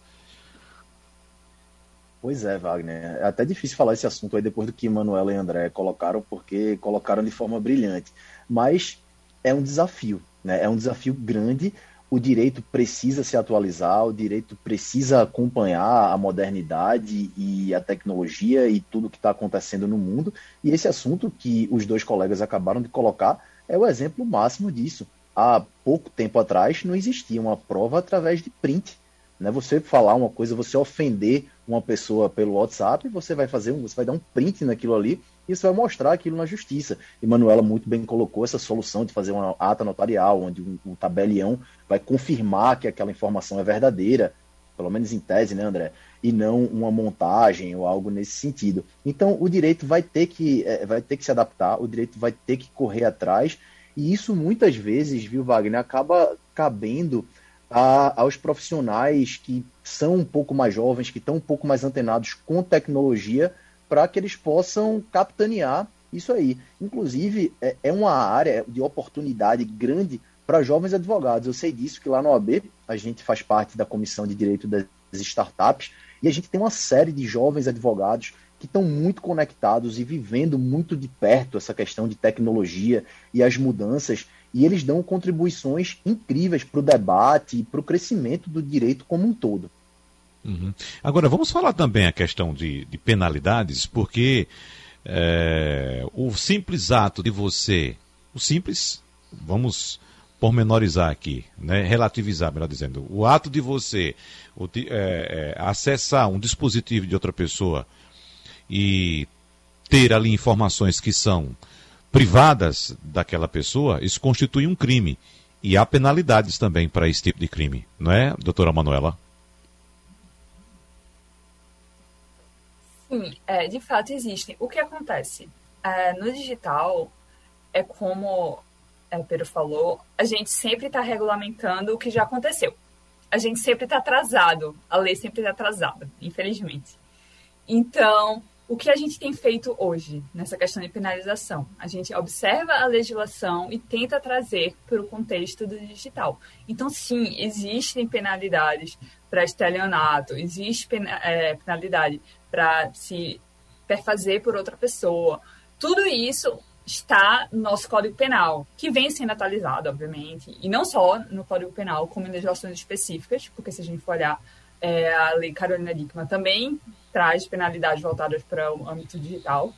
Pois é, Wagner. É até difícil falar esse assunto aí depois do que Manuela e André colocaram, porque colocaram de forma brilhante. Mas é um desafio, né? É um desafio grande, o direito precisa se atualizar, o direito precisa acompanhar a modernidade e a tecnologia e tudo que está acontecendo no mundo. E esse assunto que os dois colegas acabaram de colocar é o exemplo máximo disso. Há pouco tempo atrás não existia uma prova através de print. Né? Você falar uma coisa, você ofender uma pessoa pelo WhatsApp, você vai fazer um, você vai dar um print naquilo ali e você vai mostrar aquilo na justiça. E Manuela muito bem colocou essa solução de fazer uma ata notarial, onde um, um tabelião vai confirmar que aquela informação é verdadeira, pelo menos em tese, né, André? E não uma montagem ou algo nesse sentido. Então, o direito vai ter que, é, vai ter que se adaptar, o direito vai ter que correr atrás, e isso muitas vezes, viu, Wagner, acaba cabendo a, aos profissionais que são um pouco mais jovens, que estão um pouco mais antenados com tecnologia, para que eles possam capitanear isso aí. Inclusive, é, é uma área de oportunidade grande para jovens advogados. Eu sei disso, que lá no OAB a gente faz parte da Comissão de Direito das Startups e a gente tem uma série de jovens advogados que estão muito conectados e vivendo muito de perto essa questão de tecnologia e as mudanças, e eles dão contribuições incríveis para o debate e para o crescimento do direito como um todo. Uhum. Agora, vamos falar também a questão de, de penalidades, porque é, o simples ato de você, o simples, vamos pormenorizar aqui, né, relativizar, melhor dizendo, o ato de você o, é, é, acessar um dispositivo de outra pessoa e ter ali informações que são privadas daquela pessoa, isso constitui um crime. E há penalidades também para esse tipo de crime, não é, doutora Manuela? Sim, é, de fato existem. O que acontece? É, no digital, é como é, Pedro falou, a gente sempre está regulamentando o que já aconteceu. A gente sempre está atrasado, a lei sempre está atrasada, infelizmente. Então, o que a gente tem feito hoje nessa questão de penalização? A gente observa a legislação e tenta trazer para o contexto do digital. Então, sim, existem penalidades para estelionato, existe é, penalidade para se perfazer por outra pessoa. Tudo isso está no nosso Código Penal, que vem sendo atualizado, obviamente, e não só no Código Penal, como em legislações específicas, porque se a gente for olhar é, a Lei Carolina Dickmann também traz penalidades voltadas para o âmbito digital,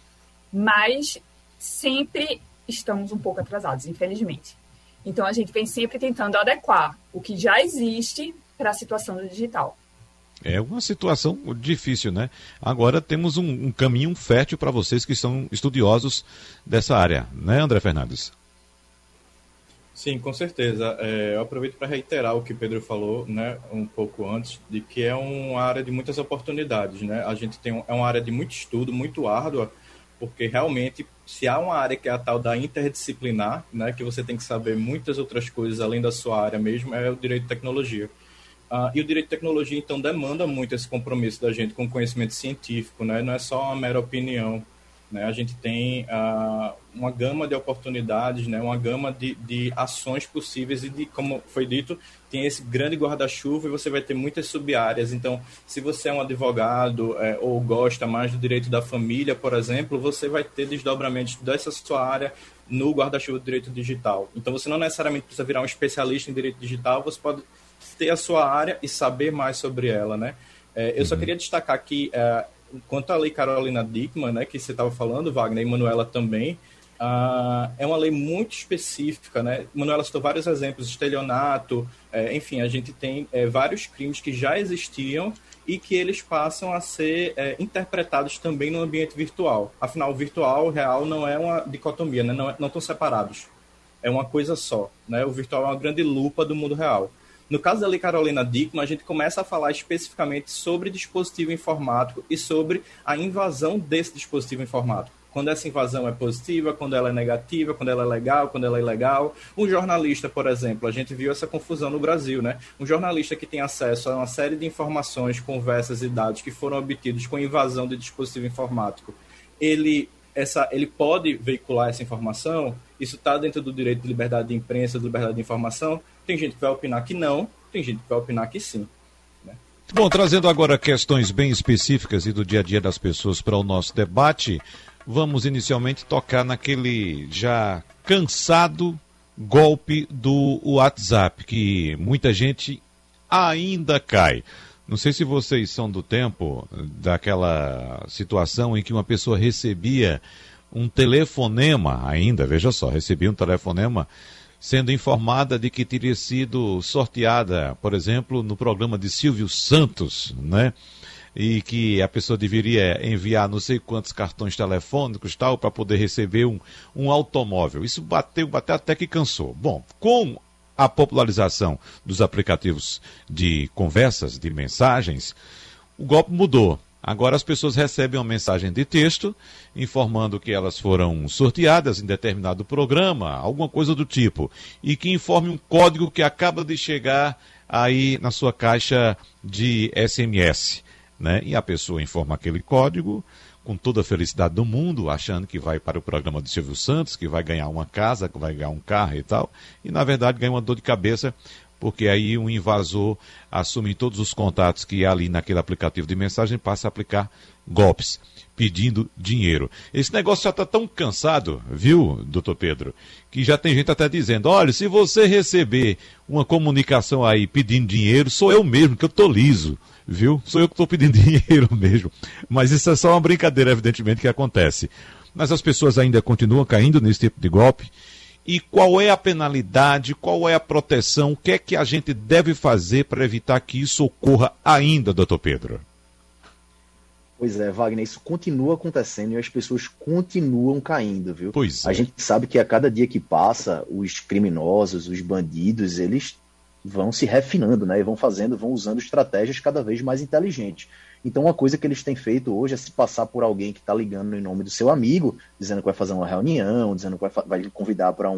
mas sempre estamos um pouco atrasados, infelizmente. Então a gente vem sempre tentando adequar o que já existe para a situação do digital. É uma situação difícil, né? Agora temos um, um caminho fértil para vocês que são estudiosos dessa área, né, André Fernandes? Sim, com certeza. É, eu aproveito para reiterar o que Pedro falou, né, um pouco antes, de que é uma área de muitas oportunidades, né? A gente tem um, é uma área de muito estudo, muito árdua, porque realmente se há uma área que é a tal da interdisciplinar, né, que você tem que saber muitas outras coisas além da sua área mesmo, é o direito de tecnologia. Uh, e o direito de tecnologia, então, demanda muito esse compromisso da gente com conhecimento científico, né? não é só uma mera opinião. Né? A gente tem uh, uma gama de oportunidades, né? uma gama de, de ações possíveis e, de, como foi dito, tem esse grande guarda-chuva e você vai ter muitas sub-áreas. Então, se você é um advogado é, ou gosta mais do direito da família, por exemplo, você vai ter desdobramentos dessa sua área no guarda-chuva do direito digital. Então, você não necessariamente precisa virar um especialista em direito digital, você pode ter a sua área e saber mais sobre ela, né? É, eu uhum. só queria destacar aqui é, quanto à lei Carolina Dickmann, né, que você estava falando, Wagner, e Manuela também, uh, é uma lei muito específica, né? Manuela citou vários exemplos, estelionato, é, enfim, a gente tem é, vários crimes que já existiam e que eles passam a ser é, interpretados também no ambiente virtual. Afinal, o virtual o real não é uma dicotomia, né? não, é, não estão separados. É uma coisa só. Né? O virtual é uma grande lupa do mundo real. No caso da Lei Carolina Dickmann, a gente começa a falar especificamente sobre dispositivo informático e sobre a invasão desse dispositivo informático. Quando essa invasão é positiva, quando ela é negativa, quando ela é legal, quando ela é ilegal. Um jornalista, por exemplo, a gente viu essa confusão no Brasil, né? Um jornalista que tem acesso a uma série de informações, conversas e dados que foram obtidos com invasão de dispositivo informático, ele essa, ele pode veicular essa informação? Isso está dentro do direito de liberdade de imprensa, de liberdade de informação? Tem gente que vai opinar que não, tem gente que vai opinar que sim. Né? Bom, trazendo agora questões bem específicas e do dia a dia das pessoas para o nosso debate, vamos inicialmente tocar naquele já cansado golpe do WhatsApp, que muita gente ainda cai. Não sei se vocês são do tempo daquela situação em que uma pessoa recebia um telefonema ainda, veja só, recebia um telefonema sendo informada de que teria sido sorteada, por exemplo, no programa de Silvio Santos, né? E que a pessoa deveria enviar não sei quantos cartões telefônicos tal para poder receber um, um automóvel. Isso bateu, bateu até que cansou. Bom, com a popularização dos aplicativos de conversas, de mensagens, o golpe mudou. Agora as pessoas recebem uma mensagem de texto informando que elas foram sorteadas em determinado programa, alguma coisa do tipo, e que informe um código que acaba de chegar aí na sua caixa de SMS. Né? E a pessoa informa aquele código com toda a felicidade do mundo, achando que vai para o programa de Silvio Santos, que vai ganhar uma casa, que vai ganhar um carro e tal, e na verdade ganha uma dor de cabeça porque aí um invasor assume todos os contatos que há ali naquele aplicativo de mensagem e passa a aplicar golpes, pedindo dinheiro. Esse negócio já está tão cansado, viu, doutor Pedro, que já tem gente até dizendo, olha, se você receber uma comunicação aí pedindo dinheiro, sou eu mesmo, que eu estou liso, viu? Sou eu que estou pedindo dinheiro mesmo. Mas isso é só uma brincadeira, evidentemente, que acontece. Mas as pessoas ainda continuam caindo nesse tipo de golpe e qual é a penalidade, qual é a proteção, o que é que a gente deve fazer para evitar que isso ocorra ainda, doutor Pedro? Pois é, Wagner, isso continua acontecendo e as pessoas continuam caindo, viu? Pois é. A gente sabe que a cada dia que passa, os criminosos, os bandidos, eles vão se refinando, né? E vão fazendo, vão usando estratégias cada vez mais inteligentes. Então, uma coisa que eles têm feito hoje é se passar por alguém que está ligando em nome do seu amigo, dizendo que vai fazer uma reunião, dizendo que vai, vai convidar para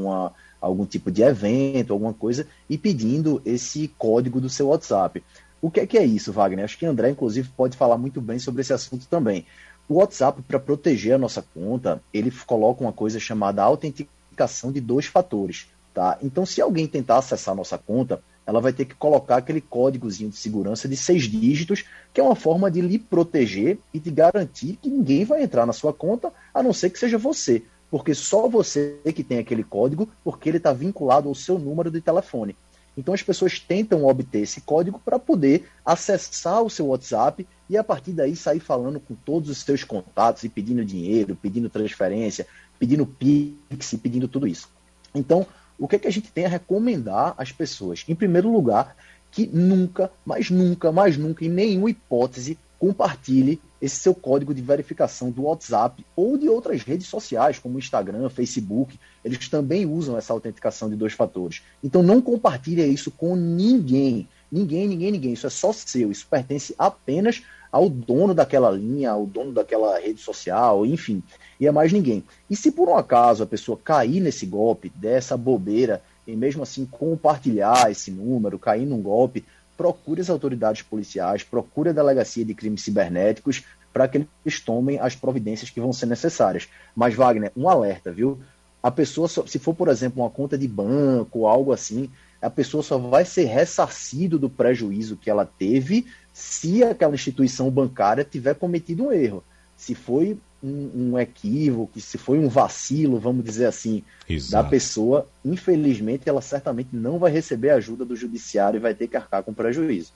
algum tipo de evento, alguma coisa, e pedindo esse código do seu WhatsApp. O que é que é isso, Wagner? Acho que André, inclusive, pode falar muito bem sobre esse assunto também. O WhatsApp, para proteger a nossa conta, ele coloca uma coisa chamada autenticação de dois fatores. Tá? Então, se alguém tentar acessar a nossa conta, ela vai ter que colocar aquele códigozinho de segurança de seis dígitos, que é uma forma de lhe proteger e de garantir que ninguém vai entrar na sua conta, a não ser que seja você. Porque só você que tem aquele código, porque ele está vinculado ao seu número de telefone. Então as pessoas tentam obter esse código para poder acessar o seu WhatsApp e a partir daí sair falando com todos os seus contatos e pedindo dinheiro, pedindo transferência, pedindo Pix, pedindo tudo isso. Então, o que, é que a gente tem a recomendar às pessoas? Em primeiro lugar, que nunca, mas nunca, mais nunca, em nenhuma hipótese, compartilhe esse seu código de verificação do WhatsApp ou de outras redes sociais, como Instagram, Facebook. Eles também usam essa autenticação de dois fatores. Então não compartilhe isso com ninguém. Ninguém, ninguém, ninguém. Isso é só seu. Isso pertence apenas ao dono daquela linha, ao dono daquela rede social, enfim, e a mais ninguém. E se por um acaso a pessoa cair nesse golpe, dessa bobeira, e mesmo assim compartilhar esse número, cair num golpe, procure as autoridades policiais, procure a delegacia de crimes cibernéticos para que eles tomem as providências que vão ser necessárias. Mas, Wagner, um alerta, viu? A pessoa, se for, por exemplo, uma conta de banco ou algo assim, a pessoa só vai ser ressarcido do prejuízo que ela teve se aquela instituição bancária tiver cometido um erro. Se foi um, um equívoco, se foi um vacilo, vamos dizer assim, Exato. da pessoa, infelizmente ela certamente não vai receber ajuda do judiciário e vai ter que arcar com prejuízo.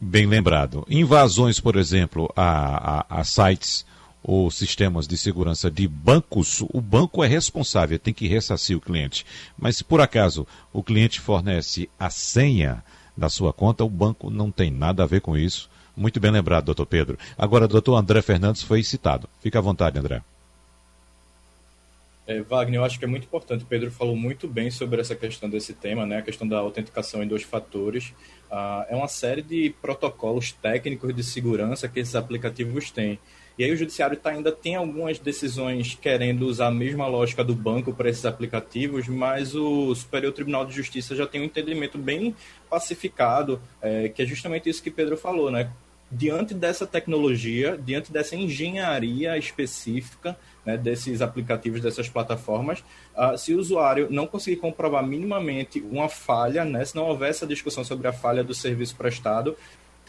Bem lembrado. Invasões, por exemplo, a, a, a sites ou sistemas de segurança de bancos, o banco é responsável, tem que ressarcir o cliente. Mas se por acaso o cliente fornece a senha da sua conta, o banco não tem nada a ver com isso. Muito bem lembrado, doutor Pedro. Agora, doutor André Fernandes foi citado. Fique à vontade, André. É, Wagner, eu acho que é muito importante. O Pedro falou muito bem sobre essa questão desse tema, né? A questão da autenticação em dois fatores. Ah, é uma série de protocolos técnicos de segurança que esses aplicativos têm. E aí o judiciário tá, ainda tem algumas decisões querendo usar a mesma lógica do banco para esses aplicativos, mas o Superior Tribunal de Justiça já tem um entendimento bem pacificado, é, que é justamente isso que Pedro falou, né? Diante dessa tecnologia, diante dessa engenharia específica né, desses aplicativos, dessas plataformas, uh, se o usuário não conseguir comprovar minimamente uma falha, né, se não houver essa discussão sobre a falha do serviço prestado,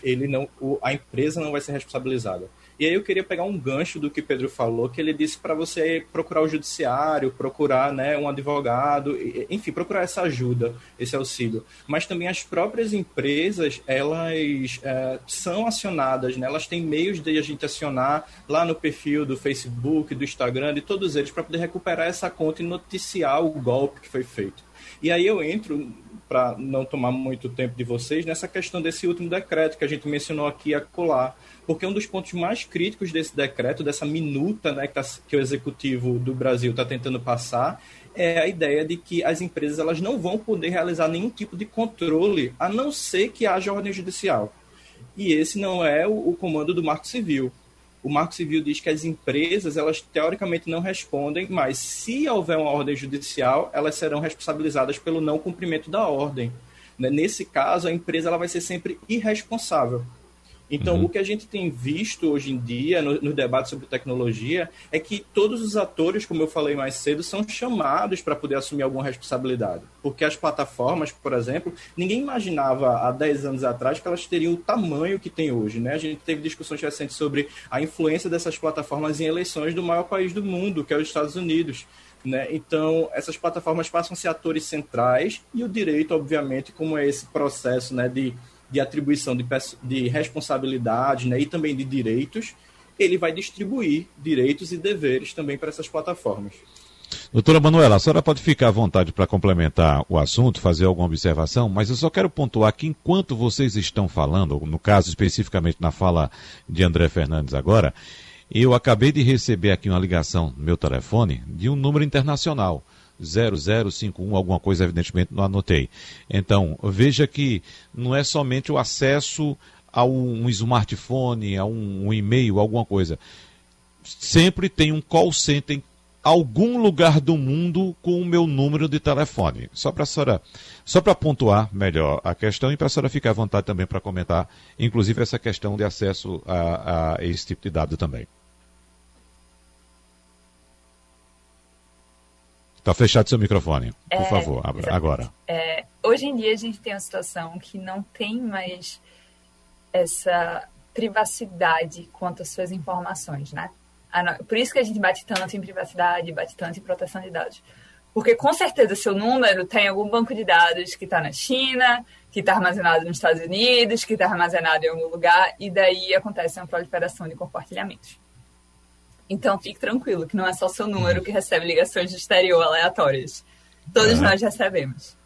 ele não, o, a empresa não vai ser responsabilizada. E aí eu queria pegar um gancho do que Pedro falou, que ele disse para você procurar o judiciário, procurar né, um advogado, enfim, procurar essa ajuda, esse auxílio. Mas também as próprias empresas, elas é, são acionadas, né, elas têm meios de a gente acionar lá no perfil do Facebook, do Instagram, de todos eles, para poder recuperar essa conta e noticiar o golpe que foi feito. E aí eu entro para não tomar muito tempo de vocês, nessa questão desse último decreto que a gente mencionou aqui a colar. Porque um dos pontos mais críticos desse decreto, dessa minuta né, que, tá, que o executivo do Brasil está tentando passar, é a ideia de que as empresas elas não vão poder realizar nenhum tipo de controle, a não ser que haja ordem judicial. E esse não é o, o comando do Marco Civil o Marco Civil diz que as empresas, elas teoricamente não respondem, mas se houver uma ordem judicial, elas serão responsabilizadas pelo não cumprimento da ordem. Né? Nesse caso, a empresa ela vai ser sempre irresponsável. Então, uhum. o que a gente tem visto hoje em dia no, no, debate sobre tecnologia é que todos os atores, como eu falei mais cedo, são chamados para poder assumir alguma responsabilidade. Porque as plataformas, por exemplo, ninguém imaginava há 10 anos atrás que elas teriam o tamanho que tem hoje. Né? A gente teve discussões recentes sobre a influência dessas plataformas em eleições do maior país do mundo, que é os Estados Unidos. Né? Então, essas plataformas passam a ser atores centrais e o direito, obviamente, como é esse processo né, de de atribuição de, de responsabilidade né, e também de direitos, ele vai distribuir direitos e deveres também para essas plataformas. Doutora Manuela, a senhora pode ficar à vontade para complementar o assunto, fazer alguma observação, mas eu só quero pontuar que enquanto vocês estão falando, no caso especificamente na fala de André Fernandes agora, eu acabei de receber aqui uma ligação no meu telefone de um número internacional. 0051, alguma coisa, evidentemente não anotei. Então, veja que não é somente o acesso a um smartphone, a um, um e-mail, alguma coisa. Sempre tem um call center em algum lugar do mundo com o meu número de telefone. Só para senhora, só para pontuar melhor a questão e para a senhora ficar à vontade também para comentar, inclusive essa questão de acesso a, a esse tipo de dado também. Está fechado seu microfone, por é, favor, abra, agora. É, hoje em dia a gente tem uma situação que não tem mais essa privacidade quanto às suas informações, né? Por isso que a gente bate tanto em privacidade, bate tanto em proteção de dados. Porque com certeza seu número tem algum banco de dados que está na China, que está armazenado nos Estados Unidos, que está armazenado em algum lugar, e daí acontece uma proliferação de compartilhamentos. Então fique tranquilo, que não é só seu número que recebe ligações de exterior aleatórias. Todos nós recebemos.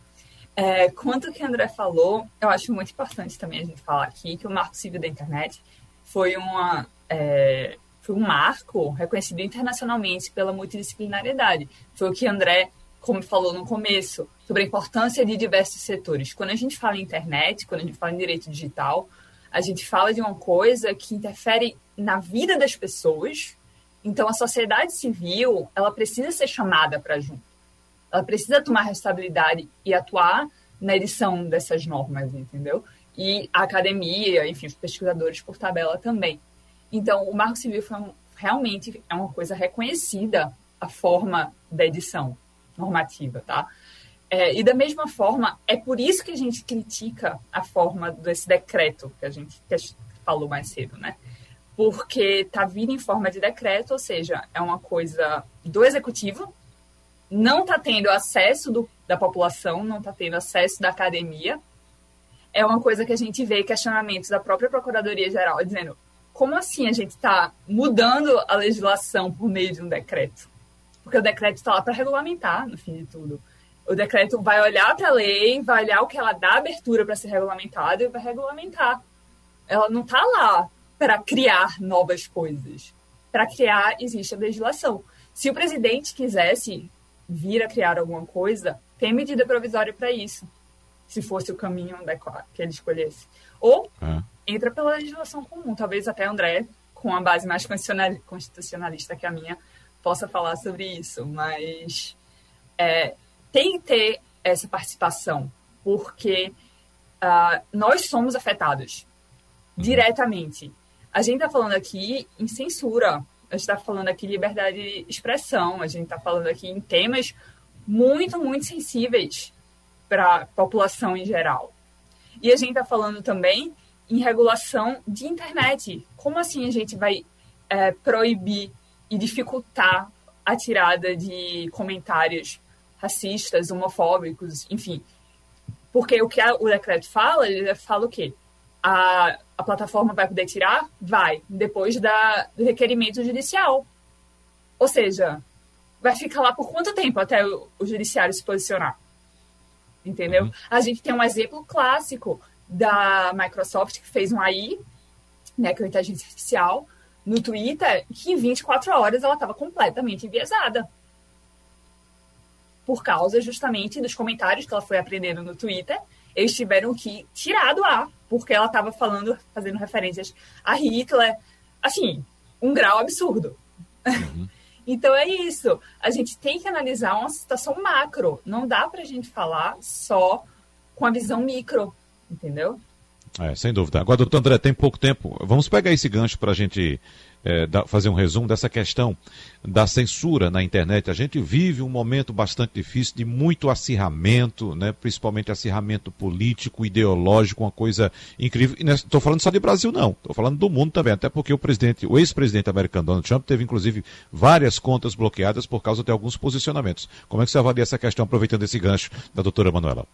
É, quanto que o André falou, eu acho muito importante também a gente falar aqui que o Marco Civil da Internet foi, uma, é, foi um marco reconhecido internacionalmente pela multidisciplinariedade. Foi o que André, como falou no começo, sobre a importância de diversos setores. Quando a gente fala em internet, quando a gente fala em direito digital, a gente fala de uma coisa que interfere na vida das pessoas, então, a sociedade civil, ela precisa ser chamada para junto. Ela precisa tomar responsabilidade e atuar na edição dessas normas, entendeu? E a academia, enfim, os pesquisadores por tabela também. Então, o Marco Civil um, realmente é uma coisa reconhecida a forma da edição normativa, tá? É, e da mesma forma, é por isso que a gente critica a forma desse decreto que a gente falou mais cedo, né? Porque está vindo em forma de decreto, ou seja, é uma coisa do executivo, não está tendo acesso do, da população, não está tendo acesso da academia. É uma coisa que a gente vê questionamentos da própria Procuradoria-Geral dizendo como assim a gente está mudando a legislação por meio de um decreto? Porque o decreto está lá para regulamentar, no fim de tudo. O decreto vai olhar para a lei, vai olhar o que ela dá abertura para ser regulamentado e vai regulamentar. Ela não está lá para criar novas coisas. Para criar, existe a legislação. Se o presidente quisesse vir a criar alguma coisa, tem medida provisória para isso, se fosse o caminho que ele escolhesse. Ou é. entra pela legislação comum. Talvez até André, com a base mais constitucionalista que a minha, possa falar sobre isso. Mas é, tem que ter essa participação, porque uh, nós somos afetados diretamente. A gente está falando aqui em censura, a gente está falando aqui em liberdade de expressão, a gente está falando aqui em temas muito, muito sensíveis para a população em geral. E a gente está falando também em regulação de internet. Como assim a gente vai é, proibir e dificultar a tirada de comentários racistas, homofóbicos, enfim? Porque o que a, o decreto fala, ele fala o quê? A, a plataforma vai poder tirar? Vai, depois da, do requerimento judicial. Ou seja, vai ficar lá por quanto tempo até o, o judiciário se posicionar? Entendeu? Uhum. A gente tem um exemplo clássico da Microsoft que fez um AI, né, que é a inteligência artificial, no Twitter, que em 24 horas ela estava completamente enviesada. Por causa justamente dos comentários que ela foi aprendendo no Twitter, eles tiveram que tirar do ar, porque ela estava falando, fazendo referências a Hitler, assim, um grau absurdo. Uhum. Então é isso. A gente tem que analisar uma situação macro. Não dá para a gente falar só com a visão micro, entendeu? É, sem dúvida. Agora, doutor André, tem pouco tempo. Vamos pegar esse gancho para a gente é, da, fazer um resumo dessa questão da censura na internet. A gente vive um momento bastante difícil de muito acirramento, né, principalmente acirramento político, ideológico, uma coisa incrível. Estou falando só de Brasil, não. Estou falando do mundo também, até porque o presidente, o ex-presidente americano Donald Trump teve inclusive várias contas bloqueadas por causa de alguns posicionamentos. Como é que você avalia essa questão, aproveitando esse gancho da doutora Manuela?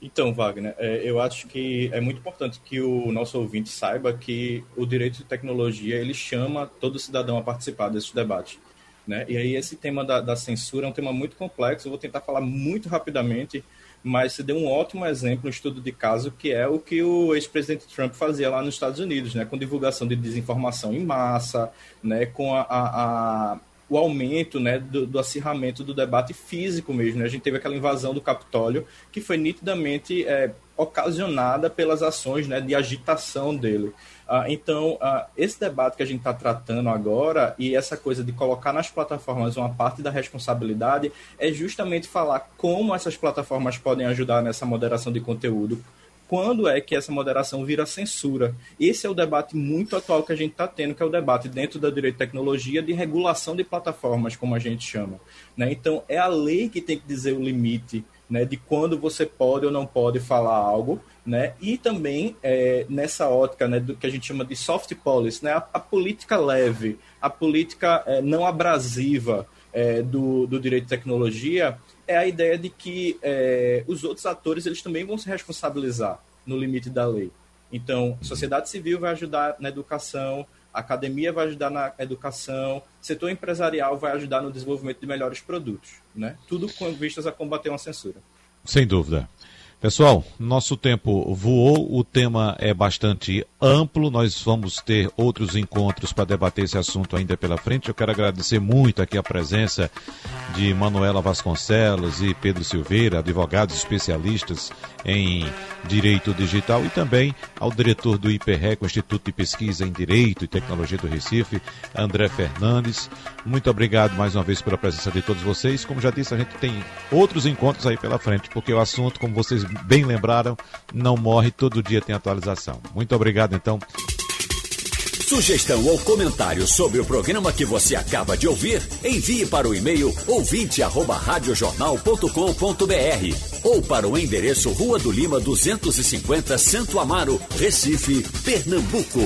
Então, Wagner, é, eu acho que é muito importante que o nosso ouvinte saiba que o direito de tecnologia ele chama todo cidadão a participar desse debate. Né? E aí esse tema da, da censura é um tema muito complexo, eu vou tentar falar muito rapidamente, mas você deu um ótimo exemplo, um estudo de caso, que é o que o ex-presidente Trump fazia lá nos Estados Unidos, né? com divulgação de desinformação em massa, né? com a, a, a o aumento né, do, do, acirramento do debate físico mesmo. Né? A gente teve aquela invasão do Capitólio que foi nitidamente é, ocasionada pelas ações né, de agitação dele. Ah, então, ah, esse debate que a gente está tratando agora e essa coisa de colocar nas plataformas uma parte da responsabilidade é justamente falar como essas plataformas podem ajudar nessa moderação de conteúdo, quando é que essa moderação vira censura. Esse é o debate muito atual que a gente está tendo, que é o debate dentro da direito de tecnologia de regulação de plataformas, como a gente chama. Né? Então, é a lei que tem que dizer o limite né, de quando você pode ou não pode falar algo, né? E também é, nessa ótica, né, do que a gente chama de soft policy, né, a, a política leve, a política é, não abrasiva é, do, do direito de tecnologia, é a ideia de que é, os outros atores eles também vão se responsabilizar no limite da lei. Então, sociedade civil vai ajudar na educação, a academia vai ajudar na educação, setor empresarial vai ajudar no desenvolvimento de melhores produtos, né? Tudo com vistas a combater uma censura. Sem dúvida. Pessoal, nosso tempo voou, o tema é bastante amplo, nós vamos ter outros encontros para debater esse assunto ainda pela frente. Eu quero agradecer muito aqui a presença de Manuela Vasconcelos e Pedro Silveira, advogados especialistas em direito digital, e também ao diretor do IPREC, Instituto de Pesquisa em Direito e Tecnologia do Recife, André Fernandes. Muito obrigado mais uma vez pela presença de todos vocês. Como já disse, a gente tem outros encontros aí pela frente, porque o assunto, como vocês bem lembraram, não morre, todo dia tem atualização. Muito obrigado, então. Sugestão ou comentário sobre o programa que você acaba de ouvir, envie para o e-mail ouvinte@radiojornal.com.br ou para o endereço Rua do Lima 250, Santo Amaro, Recife, Pernambuco.